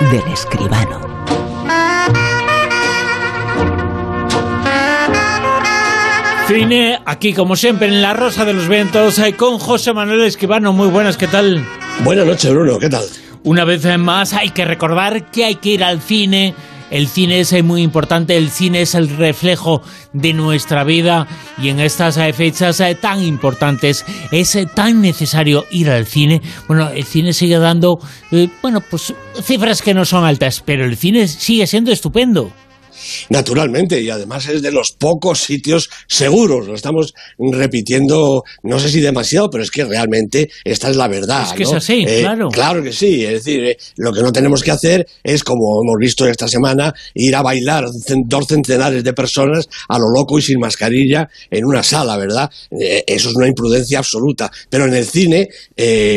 del escribano. Cine, aquí como siempre en La Rosa de los Vientos, eh, con José Manuel Escribano. Muy buenas, ¿qué tal? Buenas noches, Bruno, ¿qué tal? Una vez más hay que recordar que hay que ir al cine. El cine es eh, muy importante, el cine es el reflejo de nuestra vida y en estas eh, fechas tan importantes es tan necesario ir al cine. Bueno, el cine sigue dando, bueno, pues cifras que no son altas, pero el cine sigue siendo estupendo. Naturalmente, y además es de los pocos sitios seguros. Lo estamos repitiendo, no sé si demasiado, pero es que realmente esta es la verdad. Es que es así, eh, claro. Claro que sí. Es decir, eh, lo que no tenemos que hacer es, como hemos visto esta semana, ir a bailar dos centenares de personas a lo loco y sin mascarilla en una sala, ¿verdad? Eh, eso es una imprudencia absoluta. Pero en el cine,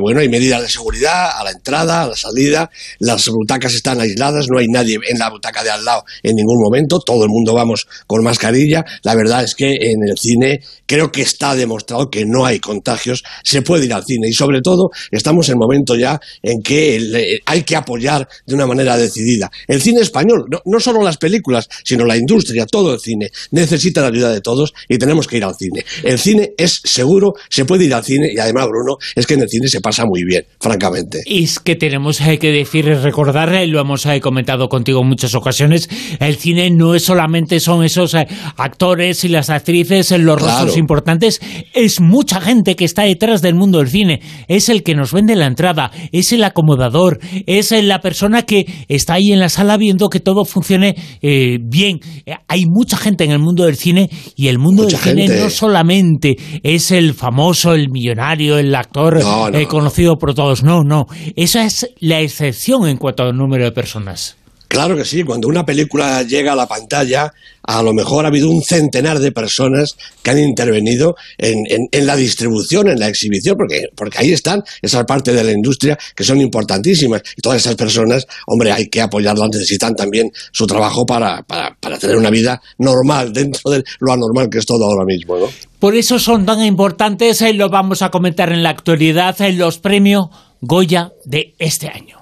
bueno, hay medidas de seguridad a la entrada, a la salida, las butacas están aisladas, no hay nadie en la butaca de al lado en ningún momento todo el mundo vamos con mascarilla. La verdad es que en el cine creo que está demostrado que no hay contagios, se puede ir al cine y sobre todo estamos en el momento ya en que hay que apoyar de una manera decidida. El cine español, no, solo las películas, sino la industria, todo el cine, necesita la ayuda de todos y tenemos que ir al cine. El cine es seguro, se puede ir al cine y además, Bruno, es que en el cine se pasa muy bien, francamente. Y es que tenemos eh, que decir, recordar, eh, lo hemos eh, comentado contigo en muchas ocasiones, el cine no es solamente son esos eh, actores y las actrices, en los rostros importantes, es mucha gente que está detrás del mundo del cine. Es el que nos vende la entrada, es el acomodador, es eh, la persona que está ahí en la sala viendo que todo funcione eh, bien. Hay mucha gente en el mundo del cine y el mundo del cine no solamente es el famoso, el millonario, el actor conocido por todos. No, no. Esa es la excepción en cuanto al número de personas. Claro que sí, cuando una película llega a la pantalla, a lo mejor ha habido un centenar de personas que han intervenido en, la distribución, en la exhibición, porque, porque ahí están esas partes de la industria que son importantísimas. Y todas esas personas, hombre, hay que apoyarlas, necesitan también su trabajo para, para, para tener una vida normal, dentro de lo anormal que es todo ahora mismo, ¿no? Por eso son tan importantes, y lo vamos a comentar en la actualidad, en los premios Goya de este año.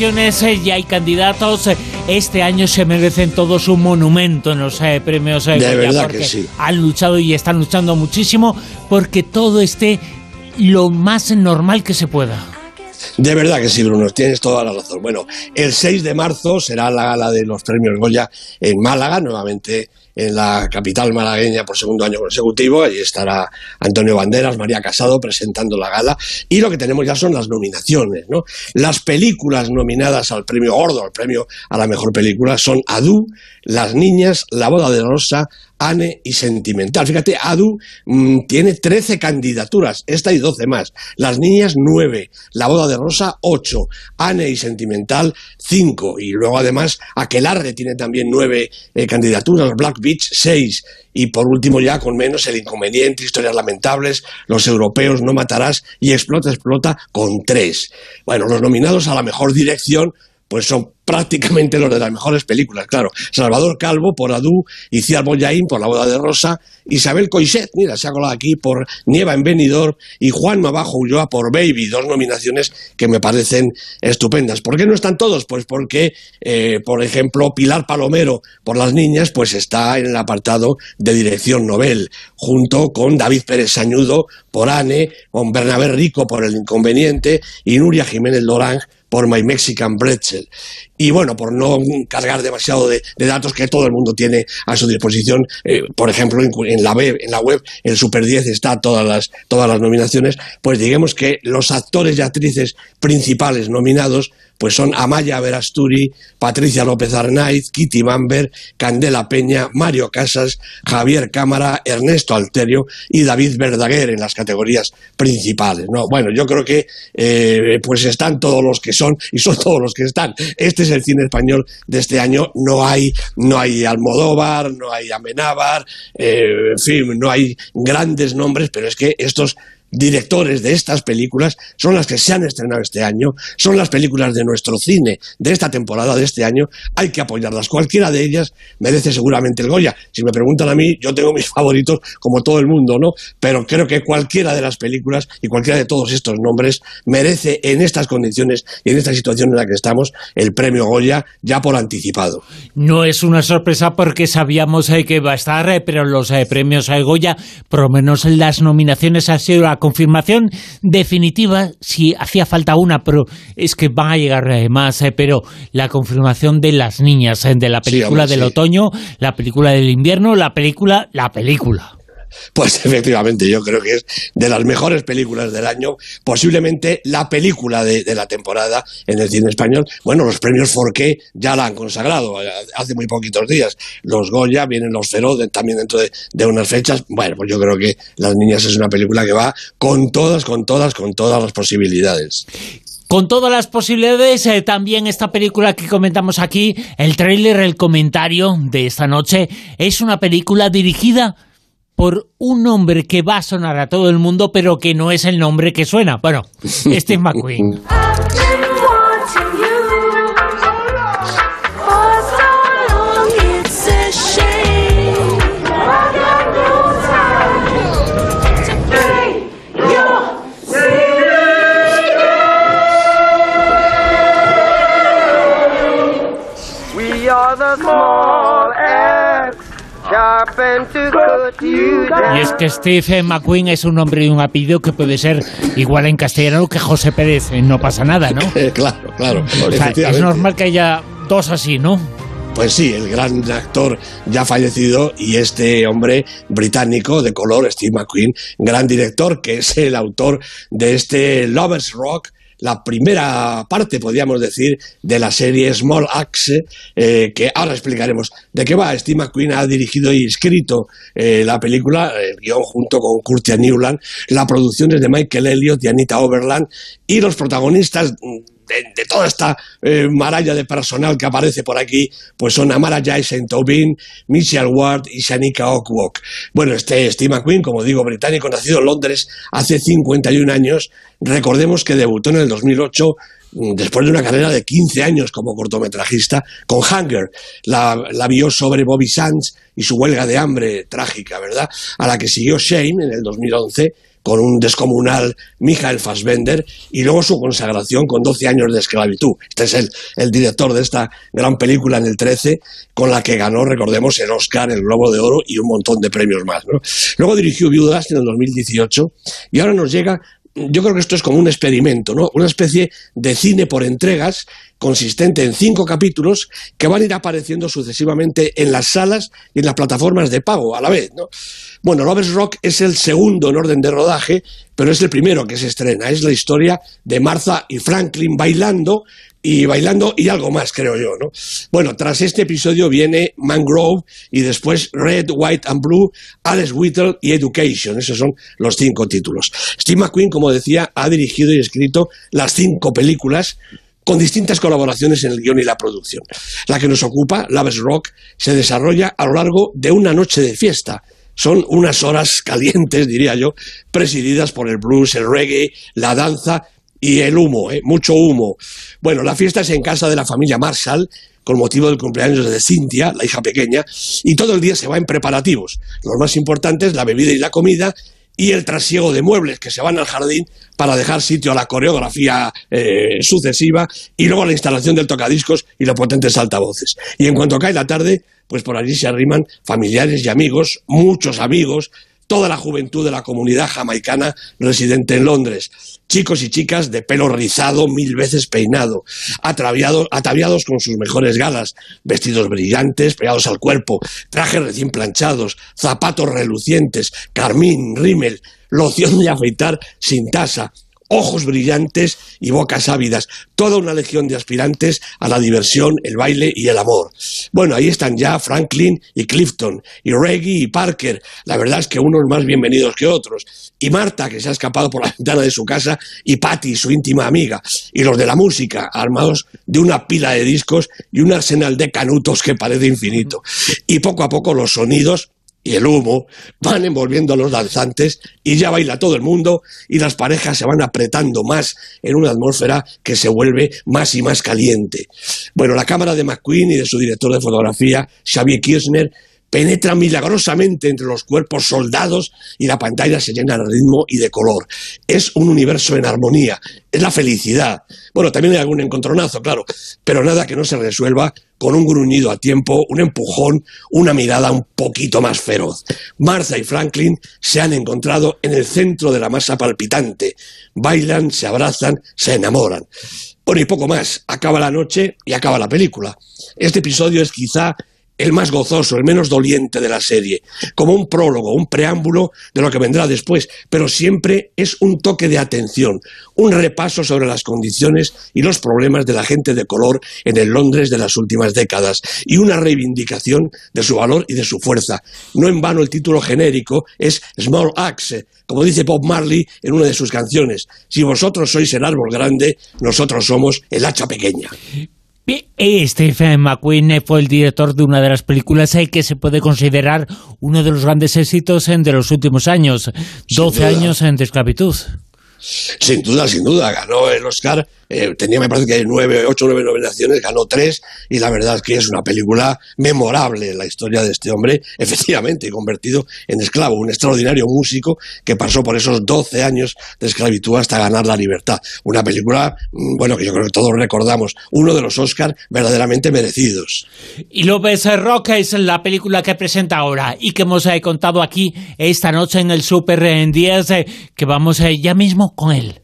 Nominaciones, eh, y hay candidatos. Este año se merecen todos un monumento en los eh, premios eh, de verdad que sí. han luchado y están luchando muchísimo porque todo esté lo más normal que se pueda. De verdad que sí, Bruno, tienes toda la razón. Bueno, el 6 de marzo será la gala de los premios Goya en Málaga, nuevamente en la capital malagueña por segundo año consecutivo. Allí estará Antonio Banderas, María Casado presentando la gala. Y lo que tenemos ya son las nominaciones. ¿no? Las películas nominadas al premio gordo, al premio a la mejor película, son Adu, Las Niñas, La Boda de Rosa, Anne y Sentimental. Fíjate, Adu mm, tiene 13 candidaturas, esta y 12 más. Las Niñas, 9. La Boda de Rosa, 8. Anne y Sentimental, 5. Y luego además Aquelarre tiene también 9 eh, candidaturas. Black Beach, 6. Y por último ya con menos El Inconveniente, Historias Lamentables, Los Europeos, No Matarás y Explota, Explota con 3. Bueno, los nominados a la mejor dirección pues son prácticamente los de las mejores películas, claro. Salvador Calvo por Adu, Iciar Boyaín por La boda de Rosa, Isabel Coixet, mira, se ha colado aquí por Nieva en Benidorm y Juan Mabajo Ulloa por Baby, dos nominaciones que me parecen estupendas. ¿Por qué no están todos? Pues porque, eh, por ejemplo, Pilar Palomero por Las Niñas, pues está en el apartado de dirección Nobel, junto con David Pérez Sañudo por Anne, con Bernabé Rico por El Inconveniente y Nuria Jiménez Lorange por My Mexican Bretzel. Y bueno, por no cargar demasiado de, datos que todo el mundo tiene a su disposición, eh, por ejemplo, en, la web, en la web, el Super 10 está todas las, todas las nominaciones, pues digamos que los actores y actrices principales nominados pues son Amaya Verasturi, Patricia López Arnaiz, Kitty Bamber, Candela Peña, Mario Casas, Javier Cámara, Ernesto Alterio y David Verdaguer en las categorías principales. ¿no? Bueno, yo creo que eh, pues están todos los que son y son todos los que están. Este es el cine español de este año. No hay, no hay Almodóvar, no hay Amenábar, eh, en fin, no hay grandes nombres, pero es que estos directores de estas películas son las que se han estrenado este año, son las películas de nuestro cine de esta temporada, de este año, hay que apoyarlas. Cualquiera de ellas merece seguramente el Goya. Si me preguntan a mí, yo tengo mis favoritos como todo el mundo, ¿no? Pero creo que cualquiera de las películas y cualquiera de todos estos nombres merece en estas condiciones y en esta situación en la que estamos el premio Goya ya por anticipado. No es una sorpresa porque sabíamos eh, que va a estar, eh, pero los eh, premios Goya, por lo menos las nominaciones han sido la confirmación definitiva, si hacía falta una, pero es que van a llegar más, pero la confirmación de las niñas, de la película del otoño, la película del invierno, la película, la película. Pues efectivamente, yo creo que es de las mejores películas del año, posiblemente la película de, la temporada en el cine español. Bueno, los premios Forqué ya la han consagrado eh, hace muy poquitos días. Los Goya, vienen los Feroz también dentro de, unas fechas. Bueno, pues yo creo que Las Niñas es una película que va con todas, con todas, con todas las posibilidades. Con todas las posibilidades, eh, también esta película que comentamos aquí, el tráiler, el comentario de esta noche, es una película dirigida por un nombre que va a sonar a todo el mundo, pero que no es el nombre que suena. Bueno, Steve McQueen. We are the small y es que Steve McQueen es un nombre y un apellido que puede ser igual en castellano que José Pérez. Eh, no pasa nada, ¿no? claro, claro. es normal que haya dos así, ¿no? Pues sí, el gran actor ya fallecido y este hombre británico de color, Steve McQueen, gran director, que es el autor de este Lovers Rock, la primera parte, podríamos decir, de la serie Small Axe, eh, que ahora explicaremos de qué va. Steve McQueen ha dirigido y escrito eh, la película, el guion junto con Kurtia Newland, la producción es de Michael Elliott y Anita Overland, y los protagonistas de, toda esta eh, maralla de personal que aparece por aquí, pues son Amara Jason Tobin, Michelle Ward y Shanika Okwok. Bueno, este Steve McQueen, como digo, británico, nacido en Londres hace 51 años, recordemos que debutó en el 2008 mm, después de una carrera de 15 años como cortometrajista, con Hunger. La, la, vio sobre Bobby Sands y su huelga de hambre trágica, ¿verdad? A la que siguió Shane en el 2011 con un descomunal Michael Fassbender y luego su consagración con 12 años de esclavitud. Este es el, director de esta gran película en el 13, con la que ganó, recordemos, el Oscar, el Globo de Oro y un montón de premios más. Luego dirigió Viudas en el 2018 y ahora nos llega yo creo que esto es como un experimento, ¿no? Una especie de cine por entregas consistente en cinco capítulos que van a ir apareciendo sucesivamente en las salas y en las plataformas de pago a la vez, ¿no? Bueno, Lovers Rock es el segundo en orden de rodaje, pero es el primero que se estrena. Es la historia de Martha y Franklin bailando y bailando y algo más, creo yo, ¿no? Bueno, tras este episodio viene Mangrove y después Red, White and Blue, Alice Whittle y Education. Esos son los cinco títulos. Steve McQueen, como decía, ha dirigido y escrito las cinco películas con distintas colaboraciones en el guion y la producción. La que nos ocupa, Lovers Rock, se desarrolla a lo largo de una noche de fiesta, son unas horas calientes, diría yo, presididas por el blues, el reggae, la danza y el humo, ¿eh? mucho humo. Bueno, la fiesta es en casa de la familia Marshall, con motivo del cumpleaños de Cynthia, la hija pequeña, y todo el día se va en preparativos. Los más importantes, la bebida y la comida, y el trasiego de muebles que se van al jardín para dejar sitio a la coreografía eh, sucesiva y luego a la instalación del tocadiscos y los potentes altavoces. Y en cuanto cae la tarde, pues por allí se arriman familiares y amigos, muchos amigos, toda la juventud de la comunidad jamaicana residente en Londres, chicos y chicas de pelo rizado, mil veces peinado, ataviados con sus mejores galas, vestidos brillantes, pegados al cuerpo, trajes recién planchados, zapatos relucientes, carmín, rímel, loción de afeitar sin tasa, ojos brillantes y bocas ávidas, toda una legión de aspirantes a la diversión, el baile y el amor. Bueno, ahí están ya Franklin y Clifton, y Reggie y Parker, la verdad es que unos más bienvenidos que otros, y Marta, que se ha escapado por la ventana de su casa, y Patty, su íntima amiga, y los de la música, armados de una pila de discos y un arsenal de canutos que parece infinito. Y poco a poco los sonidos y el humo van envolviendo a los danzantes y ya baila todo el mundo y las parejas se van apretando más en una atmósfera que se vuelve más y más caliente. Bueno, la cámara de McQueen y de su director de fotografía, Xavier Kirchner, penetra milagrosamente entre los cuerpos soldados y la pantalla se llena de ritmo y de color. Es un universo en armonía, es la felicidad. Bueno, también hay algún encontronazo, claro, pero nada que no se resuelva con un gruñido a tiempo, un empujón, una mirada un poquito más feroz. Martha y Franklin se han encontrado en el centro de la masa palpitante. Bailan, se abrazan, se enamoran. Bueno, y poco más. Acaba la noche y acaba la película. Este episodio es quizá el más gozoso, el menos doliente de la serie, como un prólogo, un preámbulo de lo que vendrá después, pero siempre es un toque de atención, un repaso sobre las condiciones y los problemas de la gente de color en el Londres de las últimas décadas y una reivindicación de su valor y de su fuerza. No en vano el título genérico es Small Axe, como dice Bob Marley en una de sus canciones. Si vosotros sois el árbol grande, nosotros somos el hacha pequeña. Stephen McQueen fue el director de una de las películas que se puede considerar uno de los grandes éxitos de los últimos años, 12 años en esclavitud. Sin duda, sin duda, ganó el Oscar eh, tenía me parece que nueve, ocho o nueve nominaciones, ganó tres y la verdad es que es una película memorable en la historia de este hombre, efectivamente convertido en esclavo, un extraordinario músico que pasó por esos doce años de esclavitud hasta ganar la libertad. Una película, mm, bueno, que yo creo que todos recordamos, uno de los Oscars verdaderamente merecidos. Y López Roca es la película que presenta ahora y que hemos eh, contado aquí esta noche en el Super en Días, eh, que vamos ya mismo con él.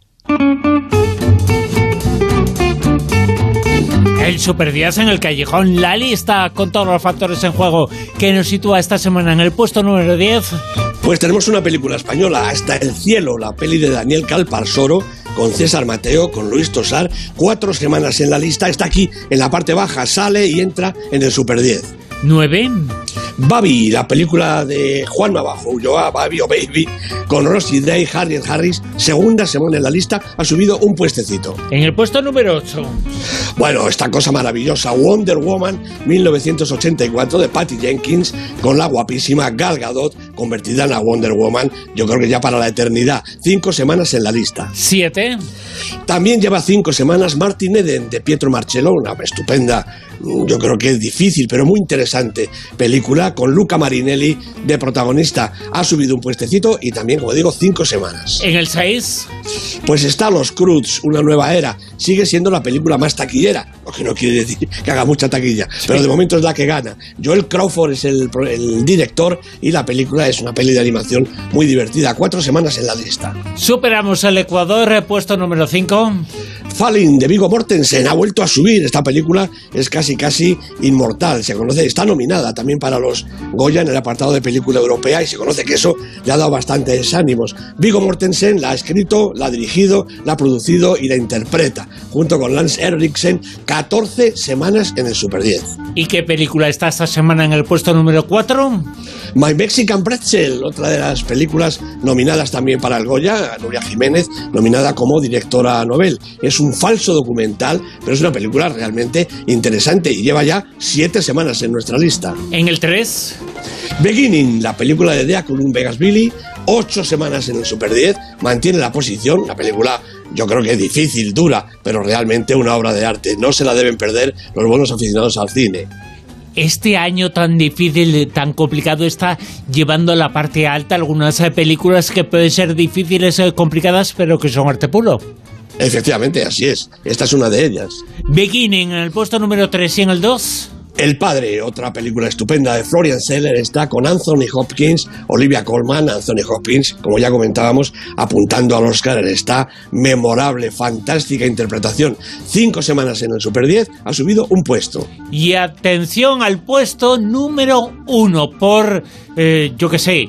El Super Días en el Callejón, la lista con todos los factores en juego que nos sitúa esta semana en el puesto número 10. Pues tenemos una película española, Hasta el cielo, la peli de Daniel Calparsoro, con César Mateo, con Luis Tosar, cuatro semanas en la lista, está aquí en la parte baja, sale y entra en el Super 10. 9. Babi, la película de Juan Navajo, Ulloa, Babi o Baby, con Rosie Day, Harriet Harris, segunda semana en la lista, ha subido un puestecito. En el puesto número 8. Bueno, esta cosa maravillosa, Wonder Woman 1984 de Patty Jenkins, con la guapísima Gal Gadot, convertida en la Wonder Woman, yo creo que ya para la eternidad. Cinco semanas en la lista. 7. También lleva cinco semanas Martin Eden de Pietro Marcello, una estupenda yo creo que es difícil, pero muy interesante película con Luca Marinelli de protagonista. Ha subido un puestecito y también, como digo, cinco semanas. ¿En el 6? Pues está Los Cruz, una nueva era. Sigue siendo la película más taquillera, lo que no quiere decir que haga mucha taquilla, pero de momento es la que gana. Joel Crawford es el, el director y la película es una peli de animación muy divertida. Cuatro semanas en la lista. Superamos el Ecuador, puesto número 5. Falling de Vigo Mortensen ha vuelto a subir. Esta película es casi casi inmortal. Se conoce, está nominada también para los Goya en el apartado de película europea y se conoce que eso le ha dado bastantes ánimos. Vigo Mortensen la ha escrito, la ha dirigido, la ha producido y la interpreta, junto con Lance Eriksen, 14 semanas en el Super 10. ¿Y qué película está esta semana en el puesto número 4? My Mexican Pretzel, otra de las películas nominadas también para el Goya, Nuria Jiménez, nominada como directora novel. Es un falso documental, pero es una película realmente interesante y lleva ya siete semanas en nuestra lista. En el 3. Beginning, la película de Dea con un Vegas Billy, ocho semanas en el Super 10, mantiene la posición, la película yo creo que es difícil, dura, pero realmente una obra de arte. No se la deben perder los buenos aficionados al cine este año tan difícil, tan complicado, está llevando a la parte alta algunas películas que pueden ser difíciles, y eh, complicadas, pero que son arte puro. Efectivamente, así es. Esta es una de ellas. Beginning en el puesto número 3 y en el 2. El Padre, otra película estupenda de Florian Seller, está con Anthony Hopkins, Olivia Colman, Anthony Hopkins, como ya comentábamos, apuntando al Oscar Está memorable, fantástica interpretación. Cinco semanas en el Super 10, ha subido un puesto. Y atención al puesto número uno por, eh, yo qué sé,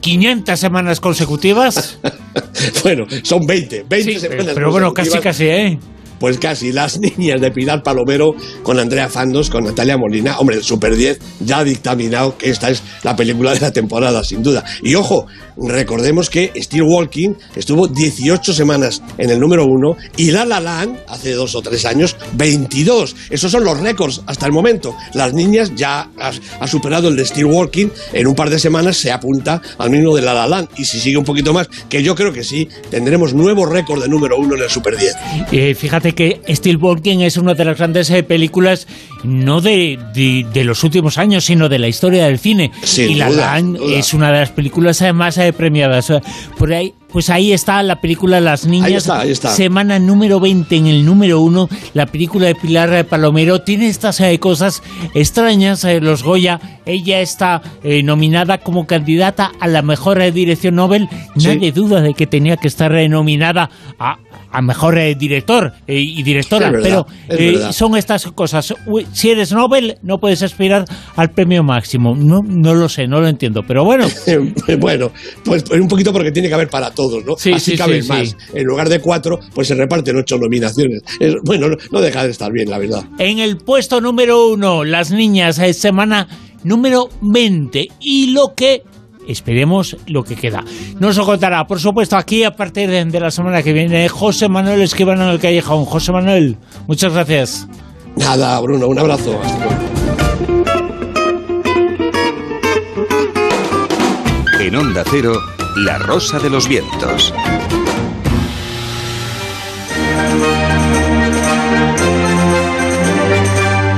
500 semanas consecutivas. bueno, son 20, 20 semanas Pero bueno, casi casi, ¿eh? Pues casi las niñas de Pilar Palomero con Andrea Fandos, con Natalia Molina. Hombre, el Super 10 ya ha dictaminado que esta es la película de la temporada, sin duda. Y ojo, recordemos que Steel Walking estuvo 18 semanas en el número uno y La La Land, hace dos o tres años, 22. Esos son los récords hasta el momento. Las niñas ya ha, superado el de Steel Walking. En un par de semanas se apunta al mismo de La La Land. Y si sigue un poquito más, que yo creo que sí, tendremos nuevo récord de número uno en el Super 10. Eh, fíjate que Steel Walking es una de las grandes eh, películas, no de, de, los últimos años, sino de la historia del cine. y La Land es una de las películas más eh, premiadas. Por ahí pues ahí está la película Las Niñas. Semana número 20 en el número 1. La película de Pilar Palomero tiene estas eh, cosas extrañas. Eh, los Goya, ella está eh, nominada como candidata a la mejor dirección Nobel. Nadie duda de que tenía que estar nominada a, a mejor eh, director eh, y directora, pero eh, son estas cosas. Si eres Nobel, no puedes aspirar al premio máximo. No, no lo sé, no lo entiendo, pero bueno. bueno, pues, pues un poquito porque tiene que haber para todos, ¿no? Sí, Así caben más. En lugar de cuatro, pues se reparten ocho nominaciones. bueno, no, deja de estar bien, la verdad. En el puesto número uno, las niñas, semana número 20. Y lo que esperemos lo que queda. Nos lo contará, por supuesto, aquí a partir de, la semana que viene, José Manuel Esquivano en el Callejón. José Manuel, muchas gracias. Nada, Bruno, un abrazo. En Onda Cero, La Rosa de los Vientos.